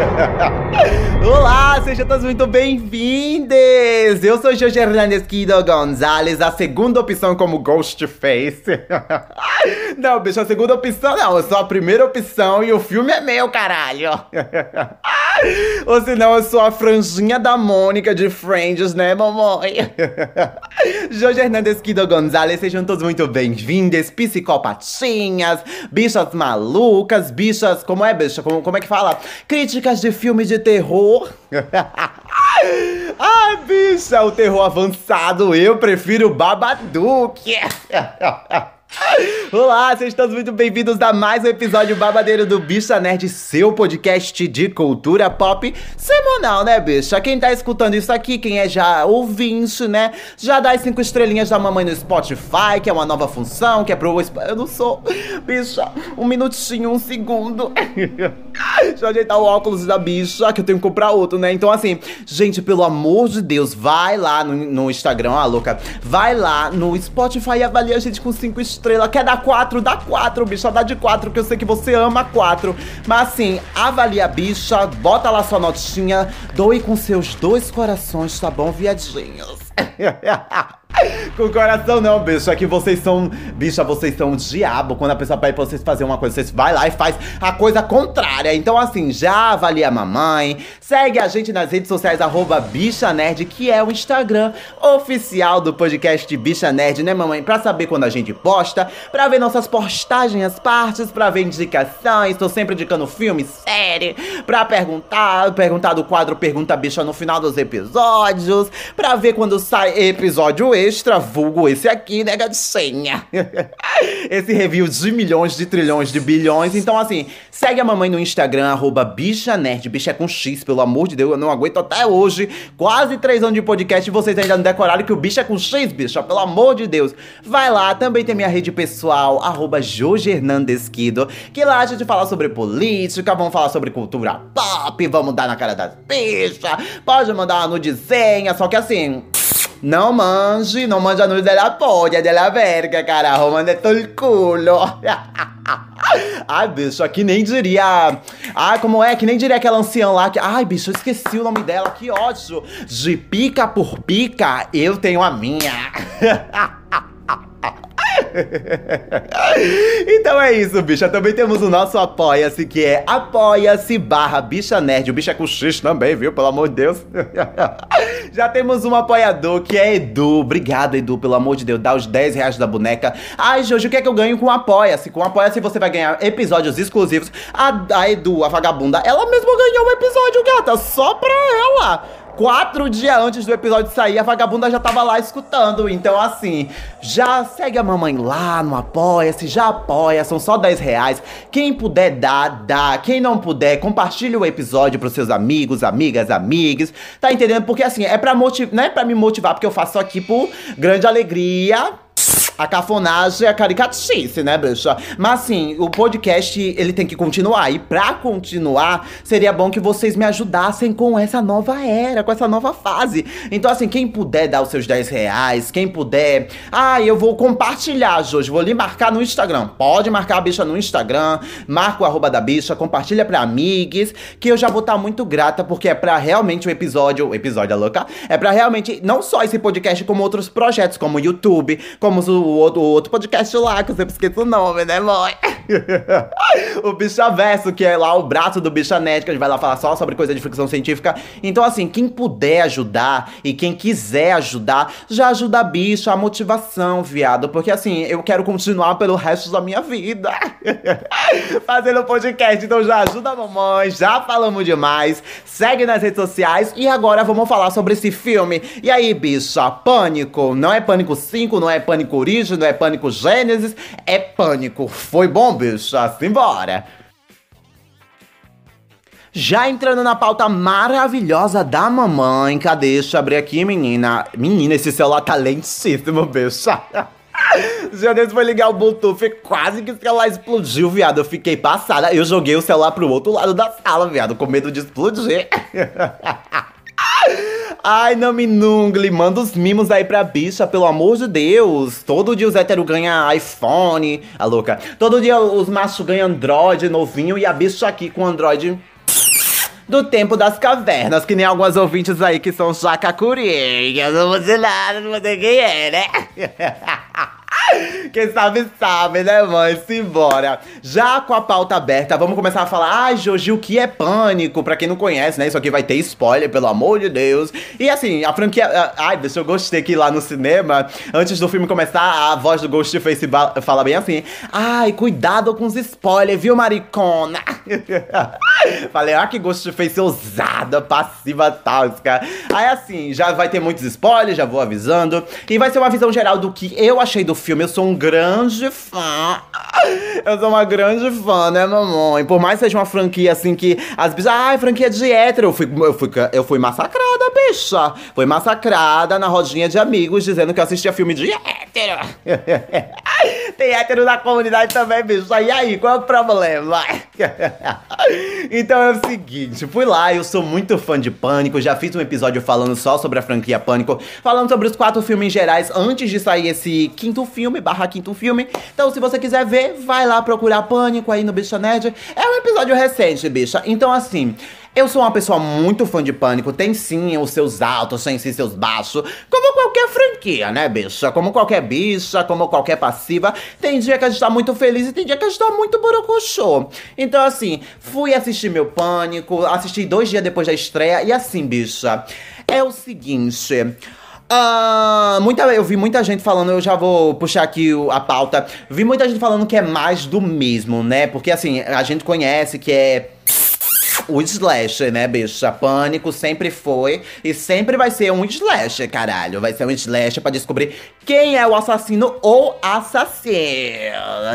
Olá, sejam todos muito bem-vindos! Eu sou Jorge Hernandes Guido Gonzalez, a segunda opção como Ghostface. Não, bicho, a segunda opção não, eu sou a primeira opção e o filme é meu, caralho. Ou senão eu sou a franjinha da Mônica de Friends, né, mamãe? Jorge Hernandes Guido Gonzalez, sejam todos muito bem-vindos, psicopatinhas, bichas malucas, bichas, como é, bicha? Como, como é que fala? Críticas de filme de terror. Ai, bicha, o terror avançado, eu prefiro Babadook. Olá, sejam todos muito bem-vindos a mais um episódio babadeiro do Bicha Nerd, seu podcast de cultura pop semanal, né, bicha? Quem tá escutando isso aqui, quem é já ouvinte, né, já dá as cinco estrelinhas da mamãe no Spotify, que é uma nova função, que é pro... Eu não sou... Bicha, um minutinho, um segundo. Deixa eu ajeitar o óculos da bicha, que eu tenho que comprar outro, né? Então, assim, gente, pelo amor de Deus, vai lá no, no Instagram, ah, louca, vai lá no Spotify e avalia a gente com cinco estrelas estrela. Quer dar quatro? Dá quatro, bicha. Dá de quatro, que eu sei que você ama quatro. Mas assim, avalia a bicha, bota lá sua notinha, doe com seus dois corações, tá bom, viadinhos? Com coração não, bicho. É que vocês são. Bicha, vocês são um diabo. Quando a pessoa pede pra vocês fazerem uma coisa, vocês vai lá e faz a coisa contrária. Então, assim, já avalia a mamãe. Segue a gente nas redes sociais, arroba Bicha Nerd, que é o Instagram oficial do podcast Bicha Nerd, né, mamãe? Pra saber quando a gente posta, pra ver nossas postagens, as partes, pra ver indicações. Tô sempre indicando filme, série, pra perguntar, perguntar do quadro Pergunta Bicha no final dos episódios, pra ver quando sai episódio extra, vulgo esse aqui, né, gatinha? esse review de milhões, de trilhões, de bilhões. Então, assim, segue a mamãe no Instagram, arroba bicha nerd. Bicha é com X, pelo amor de Deus, eu não aguento até hoje. Quase três anos de podcast e vocês ainda não decoraram que o bicho é com X, bicha, pelo amor de Deus. Vai lá, também tem minha rede pessoal, arroba Jorge Hernandes Quido, que lá a gente fala sobre política, vamos falar sobre cultura pop, vamos dar na cara das bichas, pode mandar uma nudezinha, só que assim... Não manje, não manja nude della polla, della verga, carajo, todo el culo. Ai, bicho, aqui nem diria. Ai, como é? Que nem diria aquela anciã lá que. Ai, bicho, eu esqueci o nome dela, que ódio. De pica por pica, eu tenho a minha. então é isso, bicha. Também temos o nosso Apoia-se, que é apoia-se barra bicha nerd. O bicho é com X também, viu? Pelo amor de Deus. Já temos um apoiador que é Edu. Obrigado, Edu, pelo amor de Deus. Dá os 10 reais da boneca. Ai, Jojo, o que é que eu ganho com Apoia-se? Com Apoia-se você vai ganhar episódios exclusivos. A, a Edu, a vagabunda, ela mesma ganhou um episódio, gata. Só pra ela quatro dias antes do episódio sair, a vagabunda já tava lá escutando. Então, assim, já segue a mamãe lá no Apoia-se, já apoia, são só 10 reais. Quem puder dar, dá. Quem não puder, compartilhe o episódio pros seus amigos, amigas, amigos. Tá entendendo? Porque assim, é pra motivar, não é pra me motivar, porque eu faço aqui por grande alegria a cafonagem é a caricatice, né, bicha? Mas assim, o podcast ele tem que continuar. E pra continuar, seria bom que vocês me ajudassem com essa nova era, com essa nova fase. Então, assim, quem puder dar os seus 10 reais, quem puder. Ah, eu vou compartilhar, Jorge. Vou lhe marcar no Instagram. Pode marcar a bicha no Instagram, marca o arroba da bicha, compartilha pra amigos, que eu já vou estar tá muito grata, porque é pra realmente o episódio. O episódio é louca? É pra realmente, não só esse podcast, como outros projetos, como o YouTube, como o o outro, outro podcast lá, que eu sempre esqueço o nome, né, mãe? o Bichaverso, que é lá o braço do Bichanet, que a gente vai lá falar só sobre coisa de ficção científica. Então, assim, quem puder ajudar e quem quiser ajudar, já ajuda a bicha, a motivação, viado. Porque, assim, eu quero continuar pelo resto da minha vida fazendo podcast. Então, já ajuda a mamãe, já falamos demais. Segue nas redes sociais e agora vamos falar sobre esse filme. E aí, bicha, Pânico? Não é Pânico 5, não é Pânico Origem? Não é pânico gênesis, é pânico. Foi bom, bicho? Simbora! Já entrando na pauta maravilhosa da mamãe, cadê? Deixa eu abrir aqui, menina. Menina, esse celular tá lentíssimo, bicho. Já desse foi ligar o Bluetooth, quase que o celular explodiu, viado. Eu fiquei passada. Eu joguei o celular pro outro lado da sala, viado, com medo de explodir. Ai, não me nungle, manda os mimos aí pra bicha, pelo amor de Deus. Todo dia os héteros ganham iPhone, a louca. Todo dia os machos ganham Android novinho e a bicha aqui com Android do tempo das cavernas, que nem algumas ouvintes aí que são jacacurinhas. Não vou dizer nada, não vou dizer quem é, né? Quem sabe, sabe, né, mãe? Simbora. Já com a pauta aberta, vamos começar a falar. Ai, ah, Joji, o que é pânico? Pra quem não conhece, né? Isso aqui vai ter spoiler, pelo amor de Deus. E assim, a franquia. Ai, deixa eu gostei que lá no cinema, antes do filme começar, a voz do Ghostface fala bem assim: Ai, cuidado com os spoilers, viu, maricona? Falei, ah, que Ghostface ousada, passiva cara. Aí assim, já vai ter muitos spoilers, já vou avisando. E vai ser uma visão geral do que eu achei do filme. Eu sou um grande fã. Eu sou uma grande fã, né, mamãe? Por mais que seja uma franquia assim que as bichas. Ai, franquia de hétero. Eu fui, eu fui, eu fui massacrada, bicha. Fui massacrada na rodinha de amigos dizendo que eu assistia filme de hétero. Tem hétero na comunidade também, bicha. E aí, qual é o problema? então é o seguinte, fui lá, eu sou muito fã de Pânico, já fiz um episódio falando só sobre a franquia Pânico, falando sobre os quatro filmes gerais antes de sair esse quinto filme, barra quinto filme. Então, se você quiser ver, vai lá procurar Pânico aí no Bicha Nerd. É um episódio recente, bicha. Então, assim, eu sou uma pessoa muito fã de Pânico, tem sim os seus altos, tem sim seus baixos, qualquer franquia, né, bicha? Como qualquer bicha, como qualquer passiva. Tem dia que a gente tá muito feliz e tem dia que a gente tá muito borocochô. Então, assim, fui assistir meu Pânico, assisti dois dias depois da estreia, e assim, bicha, é o seguinte. Uh, muita, eu vi muita gente falando, eu já vou puxar aqui o, a pauta. Vi muita gente falando que é mais do mesmo, né? Porque assim, a gente conhece que é o slasher, né, bicha? Pânico sempre foi e sempre vai ser um slasher, caralho. Vai ser um slasher pra descobrir quem é o assassino ou assassino.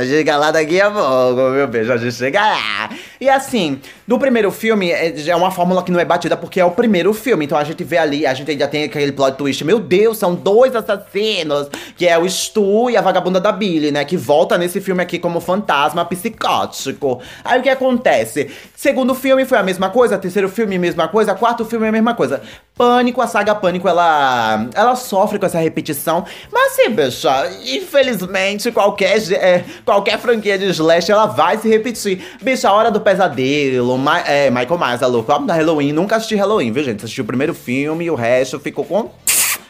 Chega lá daqui a pouco, meu beijo, a gente chega lá. E assim, no primeiro filme, é, é uma fórmula que não é batida porque é o primeiro filme. Então a gente vê ali, a gente ainda tem aquele plot twist. Meu Deus, são dois assassinos. Que é o Stu e a vagabunda da Billy, né? Que volta nesse filme aqui como fantasma psicótico. Aí o que acontece? Segundo filme foi a mesma coisa, terceiro filme, mesma coisa, quarto filme, a mesma coisa. Pânico, a saga Pânico, ela, ela sofre com essa repetição. Mas assim, bicha, infelizmente, qualquer, é, qualquer franquia de slash, ela vai se repetir. Bicha, a Hora do Pesadelo, Ma é, Michael Myers, a louco, da Halloween, nunca assisti Halloween, viu, gente? Assisti o primeiro filme e o resto ficou com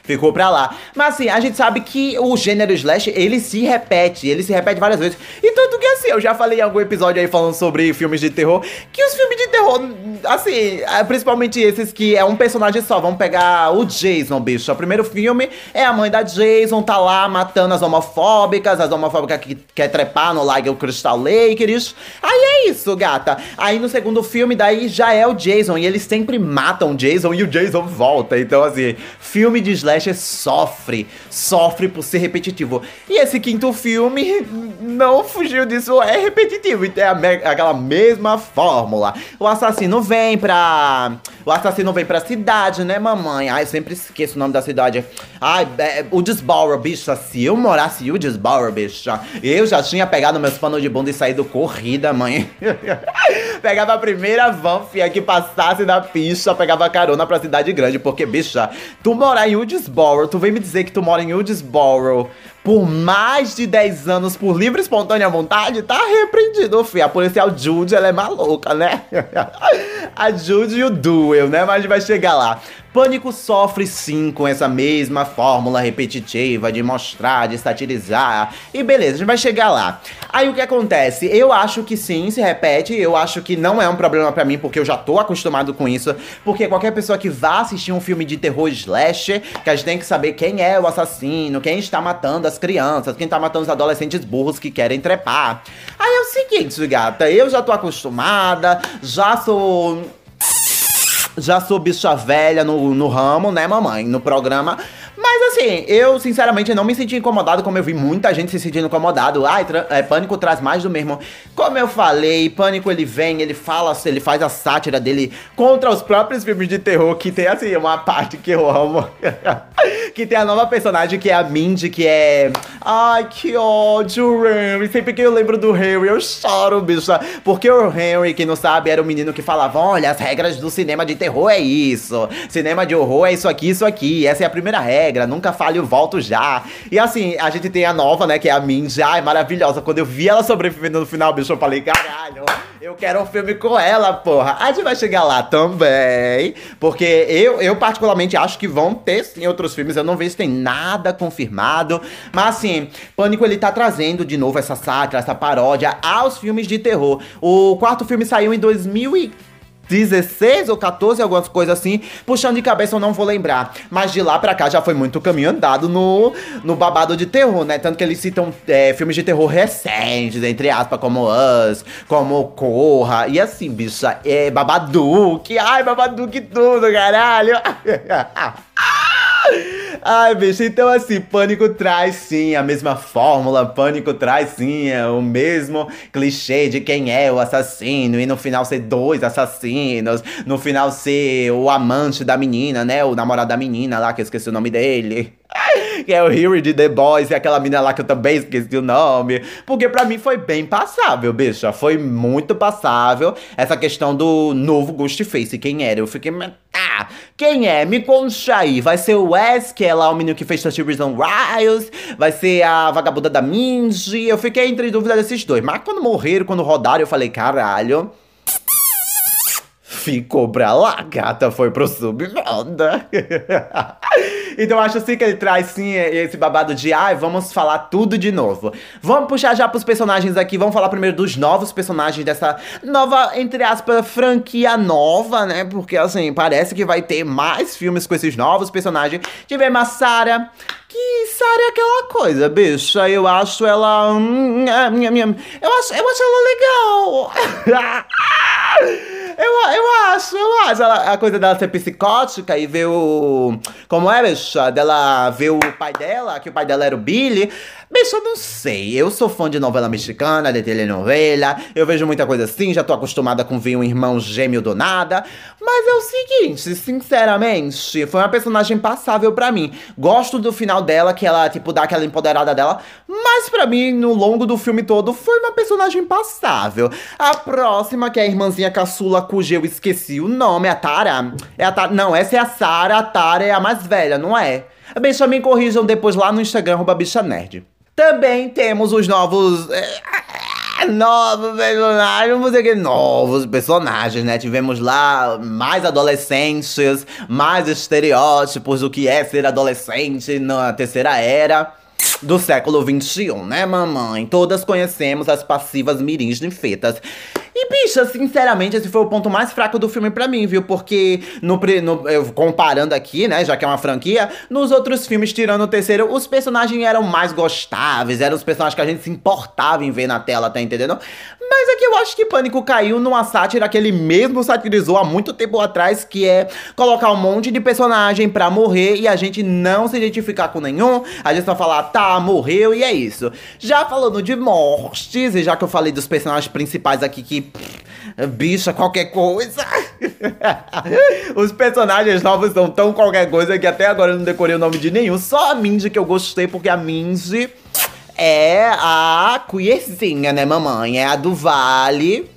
ficou pra lá. Mas assim, a gente sabe que o gênero slash, ele se repete, ele se repete várias vezes. E tanto que assim, eu já falei em algum episódio aí falando sobre filmes de terror, que os filmes de terror, assim, é, principalmente esses que é um personagem só, vamos pegar o Jason, bicho. O primeiro filme é a mãe da Jason, tá lá matando as homofóbicas, as homofóbicas que quer trepar no Lago Crystal Lakers. Aí é isso, gata. Aí no segundo filme, daí já é o Jason, e eles sempre matam o Jason e o Jason volta. Então, assim, filme de slash slasher sofre, sofre por ser repetitivo. E esse quinto filme não fugiu disso, é repetitivo, é a, aquela mesma fórmula. O assassino vem pra. O assassino vem pra cidade, né, mamãe? Ai, eu sempre esqueço o nome da cidade. Ai, é, o Desbauer, bicha. Se eu morasse o Desbauer, bicha, eu já tinha pegado meus panos de bunda e saído corrida, mãe. pegava a primeira van, fia, que passasse da pista, pegava carona pra cidade grande, porque, bicha, tu morar em Woodsboro, tu vem me dizer que tu mora em Woodsboro por mais de 10 anos por livre e espontânea vontade, tá repreendido, filho. A policial Jude, ela é maluca, né? a Jude e o Duel, né? Mas a gente vai chegar lá. Pânico sofre sim com essa mesma fórmula repetitiva de mostrar, de satirizar. E beleza, a gente vai chegar lá. Aí o que acontece? Eu acho que sim, se repete. Eu acho que não é um problema para mim, porque eu já tô acostumado com isso. Porque qualquer pessoa que vá assistir um filme de terror slasher, que a gente tem que saber quem é o assassino, quem está matando as crianças, quem está matando os adolescentes burros que querem trepar. Aí é o seguinte, gata, eu já tô acostumada, já sou já sou bicha velha no, no ramo, né, mamãe? No programa. Mas assim, eu sinceramente não me senti incomodado, como eu vi muita gente se sentindo incomodado. Ai, é, Pânico traz mais do mesmo. Como eu falei, Pânico ele vem, ele fala, ele faz a sátira dele contra os próprios filmes de terror, que tem assim, uma parte que eu amo. que tem a nova personagem que é a Mindy, que é. Ai, que ódio, Henry. Sempre que eu lembro do Henry, eu choro, bicha. Porque o Henry, quem não sabe, era o menino que falava: olha, as regras do cinema de terror é isso. Cinema de horror é isso aqui, isso aqui. Essa é a primeira regra. Nunca nunca falho, volto já. E assim, a gente tem a nova, né, que é a Minji. Ai, maravilhosa. Quando eu vi ela sobrevivendo no final, bicho, eu falei, caralho, eu quero um filme com ela, porra. A gente vai chegar lá também. Porque eu, eu particularmente acho que vão ter sim outros filmes. Eu não vejo se tem nada confirmado. Mas assim, Pânico ele tá trazendo de novo essa sátira, essa paródia aos filmes de terror. O quarto filme saiu em 2000 e 16 ou 14, algumas coisas assim. Puxando de cabeça eu não vou lembrar. Mas de lá pra cá já foi muito caminho andado no, no babado de terror, né? Tanto que eles citam é, filmes de terror recentes, entre aspas, como Us, como Corra. E assim, bicha, é Babadook. Ai, Babadook tudo, caralho. Ai, bicho, então assim, Pânico traz sim a mesma fórmula, Pânico traz sim é o mesmo clichê de quem é o assassino, e no final ser dois assassinos, no final ser o amante da menina, né, o namorado da menina lá, que eu esqueci o nome dele. Que é o Harry de The Boys e aquela menina lá que eu também esqueci o nome. Porque pra mim foi bem passável, bicha. Foi muito passável essa questão do novo Ghostface. Quem era? Eu fiquei. Ah, quem é? Me conta aí. Vai ser o Wes, que é lá o menino que fez 30 Reasons Riles. Vai ser a vagabunda da Minji. Eu fiquei entre dúvida desses dois. Mas quando morreram, quando rodaram, eu falei, caralho ficou pra lá, gata foi pro submoda. então acho assim que ele traz sim esse babado de ai, ah, vamos falar tudo de novo. Vamos puxar já pros personagens aqui, vamos falar primeiro dos novos personagens dessa nova, entre aspas, franquia nova, né? Porque assim, parece que vai ter mais filmes com esses novos personagens. Tivemos a Sarah, que Sarah é aquela coisa, bicha. Eu acho ela. Hum, eu acho, eu acho ela legal. Acho. Ela, a coisa dela ser psicótica e ver o. Como é, bicha? Dela ver o pai dela, que o pai dela era o Billy. Bicho, eu não sei. Eu sou fã de novela mexicana, de telenovela. Eu vejo muita coisa assim, já tô acostumada com ver um irmão gêmeo do nada. Mas é o seguinte, sinceramente, foi uma personagem passável para mim. Gosto do final dela, que ela, tipo, dá aquela empoderada dela. Mas para mim, no longo do filme todo, foi uma personagem passável. A próxima, que é a irmãzinha caçula, cujo eu esqueci o nome, é a Tara. É a Tara. Não, essa é a Sara, a Tara é a mais velha, não é? Bicha, me corrijam depois lá no Instagram, arroba bicha nerd. Também temos os novos. É, novos personagens, vamos dizer que novos personagens, né? Tivemos lá mais adolescentes, mais estereótipos do que é ser adolescente na terceira era do século XXI, né, mamãe? Todas conhecemos as passivas mirins de fetas. E, bicha, sinceramente, esse foi o ponto mais fraco do filme para mim, viu? Porque, no, no, comparando aqui, né, já que é uma franquia, nos outros filmes, tirando o terceiro, os personagens eram mais gostáveis, eram os personagens que a gente se importava em ver na tela, tá entendendo? Mas é que eu acho que Pânico caiu numa sátira que ele mesmo satirizou há muito tempo atrás, que é colocar um monte de personagem pra morrer e a gente não se identificar com nenhum, a gente só falar, tá, morreu e é isso. Já falando de mortes, e já que eu falei dos personagens principais aqui que bicha, qualquer coisa. Os personagens novos são tão qualquer coisa que até agora eu não decorei o nome de nenhum. Só a Mindy que eu gostei, porque a Mindy é a queerzinha, né, mamãe? É a do Vale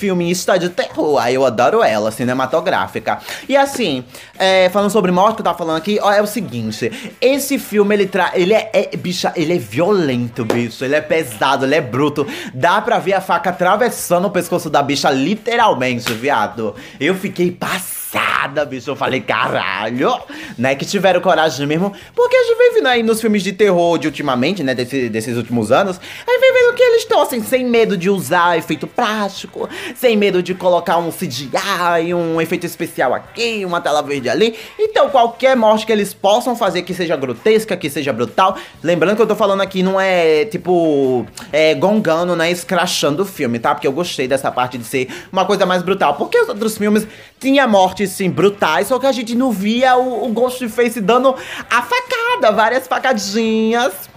filmista de terror. Aí eu adoro ela, cinematográfica. E assim, é, falando sobre morte que eu tava falando aqui, ó, é o seguinte: esse filme ele traz. Ele é, é. Bicha, ele é violento, bicho. Ele é pesado, ele é bruto. Dá pra ver a faca atravessando o pescoço da bicha, literalmente, viado. Eu fiquei passada, bicho. Eu falei, caralho, né? Que tiveram coragem mesmo. Porque a gente vem vendo aí nos filmes de terror de ultimamente, né? Desse, desses últimos anos. A gente vem vendo que eles estão assim, sem medo de usar efeito prático, sem medo de colocar um CGI, um efeito especial aqui, uma tela verde ali. Então, qualquer morte que eles possam fazer que seja grotesca, que seja brutal. Lembrando que eu tô falando aqui não é tipo é, gongando, né? Escrachando o filme, tá? Porque eu gostei dessa parte de ser uma coisa mais brutal. Porque os outros filmes tinha mortes, sim, brutais, só que a gente não via o, o Ghostface dando a facada, várias facadinhas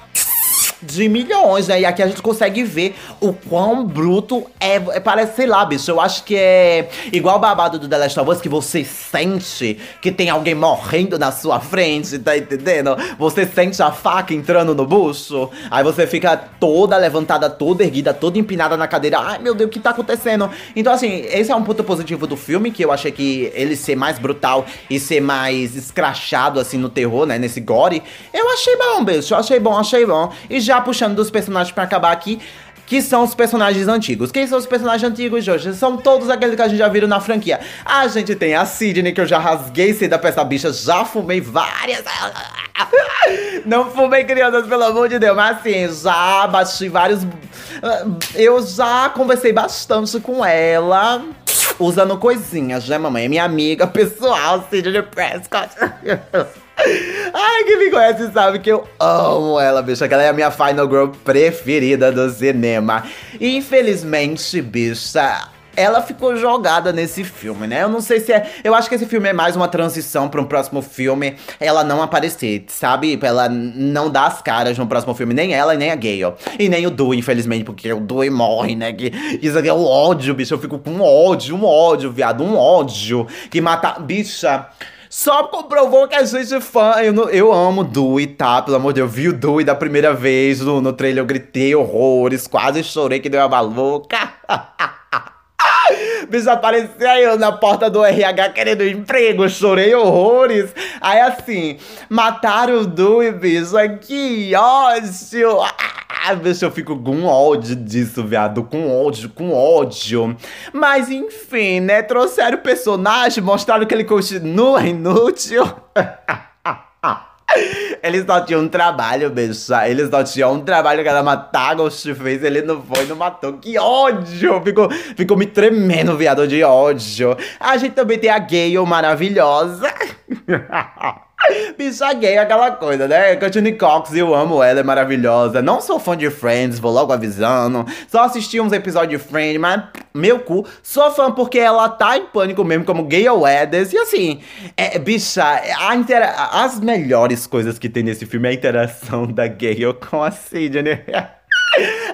de milhões, né? E aqui a gente consegue ver o quão bruto é. é parece, sei lá, bicho. Eu acho que é igual o babado do The Last of Us, que você sente que tem alguém morrendo na sua frente, tá entendendo? Você sente a faca entrando no bucho, aí você fica toda levantada, toda erguida, toda empinada na cadeira. Ai, meu Deus, o que tá acontecendo? Então, assim, esse é um ponto positivo do filme, que eu achei que ele ser mais brutal e ser mais escrachado, assim, no terror, né? Nesse gore. Eu achei bom, bicho. Eu achei bom, achei bom. E já puxando dos personagens para acabar aqui, que são os personagens antigos. Quem são os personagens antigos, Jorge? São todos aqueles que a gente já viu na franquia. A gente tem a Sidney, que eu já rasguei seda pra essa bicha, já fumei várias. Não fumei crianças, pelo amor de Deus, mas assim, já bati vários. Eu já conversei bastante com ela. Usando coisinhas, né, mamãe? É minha amiga pessoal, Sidney Prescott. Ai, quem me conhece sabe que eu amo ela, bicha. Que ela é a minha Final Girl preferida do cinema. Infelizmente, bicha, ela ficou jogada nesse filme, né? Eu não sei se é. Eu acho que esse filme é mais uma transição para um próximo filme. Ela não aparecer, sabe? Ela não dar as caras no próximo filme. Nem ela nem a Gale. E nem o Dewey, infelizmente, porque o Dewey morre, né? Que isso aqui é o ódio, bicho. Eu fico com ódio, um ódio, viado. Um ódio. Que mata. Bicha. Só comprovou que a gente é fã. Eu, eu amo Dewey, tá? Pelo amor de Deus, eu vi o Dewey da primeira vez no, no trailer, eu gritei horrores, quase chorei que deu uma maluca. Bicho, aparecia eu na porta do RH querendo emprego, chorei horrores. Aí assim, mataram o Dewey, bicho, que ódio. Ah, bicho, eu fico com ódio disso, viado, com ódio, com ódio. Mas enfim, né, trouxeram o personagem, mostraram que ele continua inútil. Eles só tinham um trabalho, bicho. Eles só tinham um trabalho que era matar Ghost fez. Ele não foi, não matou. Que ódio! Ficou, ficou me tremendo, viado, de ódio. A gente também tem a Gale maravilhosa. Bicha gay aquela coisa, né? Courtney Cox, eu amo ela, é maravilhosa. Não sou fã de Friends, vou logo avisando. Só assisti uns episódios de Friends, mas meu cu. Sou fã porque ela tá em pânico mesmo, como Gay Weathers. E assim, é, bicha, as melhores coisas que tem nesse filme é a interação da Gale com a Sidney.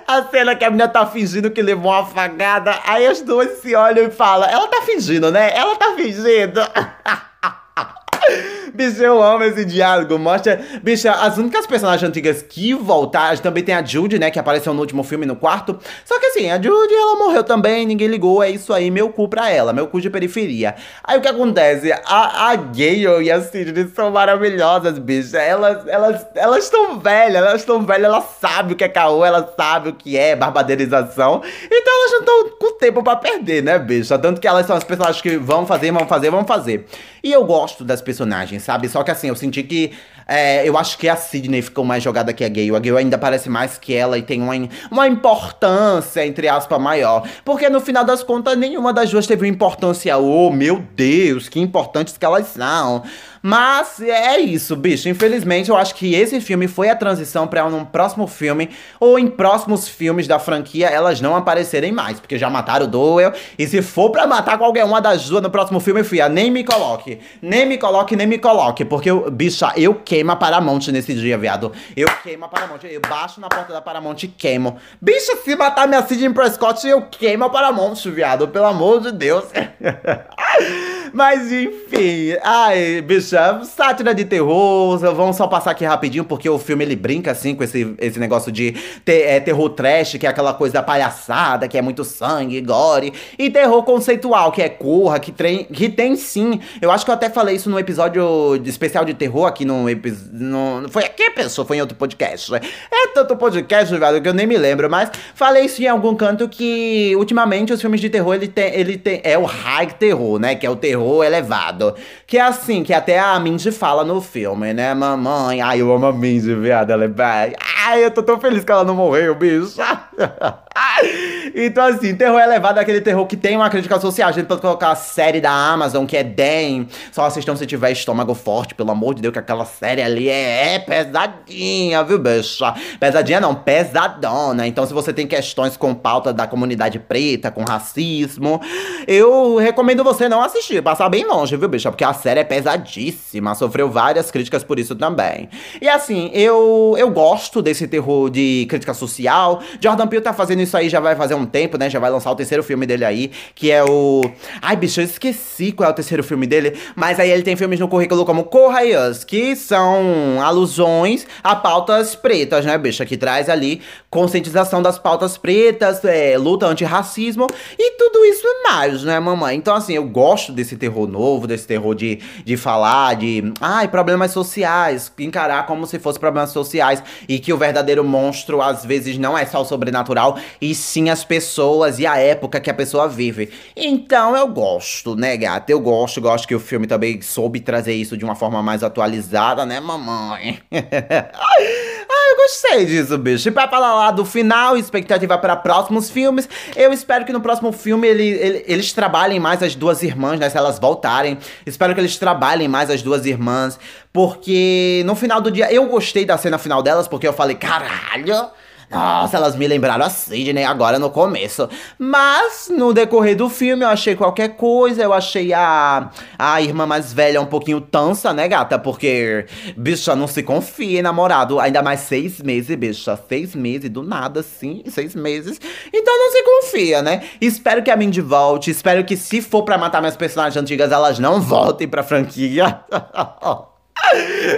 A cena que a menina tá fingindo que levou uma afagada, aí as duas se olham e falam: Ela tá fingindo, né? Ela tá fingindo. Bicho, eu amo esse diálogo. Mostra. Bicho, as únicas personagens antigas que voltaram. Também tem a Judy, né? Que apareceu no último filme, no quarto. Só que assim, a Judy, ela morreu também. Ninguém ligou. É isso aí, meu cu pra ela. Meu cu de periferia. Aí o que acontece? A, a Gale e a Sidney são maravilhosas, bicho. Elas elas elas estão velhas. Elas estão velhas. Ela sabe o que é caô. Ela sabe o que é barbadeirização. Então elas não estão com tempo pra perder, né, bicho? Tanto que elas são as personagens que vão fazer, vão fazer, vão fazer. E eu gosto das personagens, sabe? Só que assim, eu senti que. É, eu acho que a Sidney ficou mais jogada que a Gale. A Gale ainda parece mais que ela e tem uma, uma importância, entre aspas, maior. Porque no final das contas, nenhuma das duas teve uma importância. Oh, meu Deus, que importantes que elas são. Mas é isso, bicho. Infelizmente, eu acho que esse filme foi a transição para um próximo filme ou em próximos filmes da franquia elas não aparecerem mais, porque já mataram o Doyle. E se for para matar qualquer uma das duas no próximo filme, fia, nem me coloque. Nem me coloque, nem me coloque, porque bicha, eu queimo a Paramount nesse dia, viado. Eu queimo a Paramount, eu baixo na porta da Paramount e queimo. Bicha, se matar minha Sidney Prescott, eu queimo a Paramount, viado, pelo amor de Deus. Mas enfim, ai, bicha, sátira de terror, vamos só passar aqui rapidinho, porque o filme ele brinca assim com esse, esse negócio de é, terror trash, que é aquela coisa da palhaçada, que é muito sangue, gore, e terror conceitual, que é corra, que, tem, que tem sim. Eu acho que eu até falei isso no episódio de especial de terror aqui no, no Foi aqui, pessoa? Foi em outro podcast. Né? É tanto podcast, velho, que eu nem me lembro, mas falei isso em algum canto que ultimamente os filmes de terror ele tem, ele tem é o high terror, né? Que é o terror terror elevado. Que é assim, que até a Mindy fala no filme, né? Mamãe, ai, eu amo a Mindy, viado, ela é bem. Ai, eu tô tão feliz que ela não morreu, bicho. então, assim, terror elevado é aquele terror que tem uma crítica social. A gente pode colocar a série da Amazon, que é Den. Só assistam se tiver estômago forte, pelo amor de Deus, que aquela série ali é, é pesadinha, viu, bicha? Pesadinha não, pesadona. Então, se você tem questões com pauta da comunidade preta, com racismo, eu recomendo você não assistir, passar bem longe, viu, bicha? Porque a série é pesadíssima, sofreu várias críticas por isso também. E assim, eu, eu gosto desse terror de crítica social. Jordan Peele tá fazendo isso aí já vai fazer um tempo, né? Já vai lançar o terceiro filme dele aí, que é o. Ai, bicho, eu esqueci qual é o terceiro filme dele. Mas aí ele tem filmes no currículo como Corra Us, que são alusões a pautas pretas, né, bicho? Que traz ali conscientização das pautas pretas, é, luta antirracismo e tudo isso mais, né, mamãe? Então, assim, eu gosto desse terror novo, desse terror de, de falar de. Ai, problemas sociais. Encarar como se fosse problemas sociais. E que o verdadeiro monstro, às vezes, não é só o sobrenatural, e sim as pessoas e a época que a pessoa vive. Então eu gosto, né, gata? Eu gosto, gosto que o filme também soube trazer isso de uma forma mais atualizada, né, mamãe? Eu gostei disso, bicho. E pra falar lá do final, expectativa para próximos filmes, eu espero que no próximo filme ele, ele, eles trabalhem mais as duas irmãs, né? Se elas voltarem. Espero que eles trabalhem mais as duas irmãs. Porque no final do dia eu gostei da cena final delas, porque eu falei, caralho. Nossa, elas me lembraram a Sidney agora no começo. Mas no decorrer do filme eu achei qualquer coisa. Eu achei a, a irmã mais velha um pouquinho tansa, né, gata? Porque, bicha, não se confia namorado. Ainda mais seis meses, bicha. Seis meses, do nada, assim, seis meses. Então não se confia, né? Espero que a Mindy volte. Espero que se for pra matar minhas personagens antigas, elas não voltem pra franquia.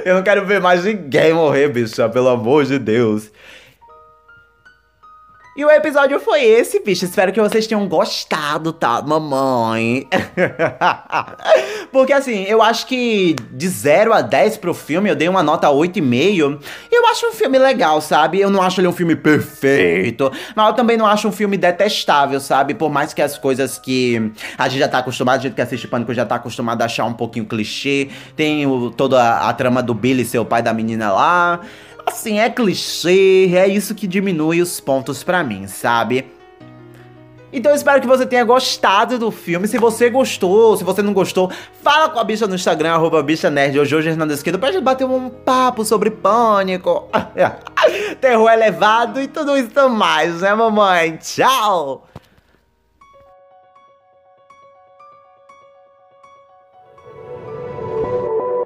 Eu não quero ver mais ninguém morrer, bicha, pelo amor de Deus. E o episódio foi esse, bicho. Espero que vocês tenham gostado, tá, mamãe? Porque assim, eu acho que de 0 a 10 pro filme, eu dei uma nota 8,5. Eu acho um filme legal, sabe? Eu não acho ele um filme perfeito, mas eu também não acho um filme detestável, sabe? Por mais que as coisas que a gente já tá acostumado, a gente que assiste Pânico já tá acostumado a achar um pouquinho clichê. Tem o, toda a, a trama do Billy, seu pai da menina lá. Assim, é clichê, é isso que diminui os pontos para mim, sabe? Então espero que você tenha gostado do filme. Se você gostou, se você não gostou, fala com a bicha no Instagram, arroba bicha nerd, ou Jorge Hernandes Esquerdo, pra gente bater um papo sobre pânico, terror elevado e tudo isso mais, né, mamãe? Tchau!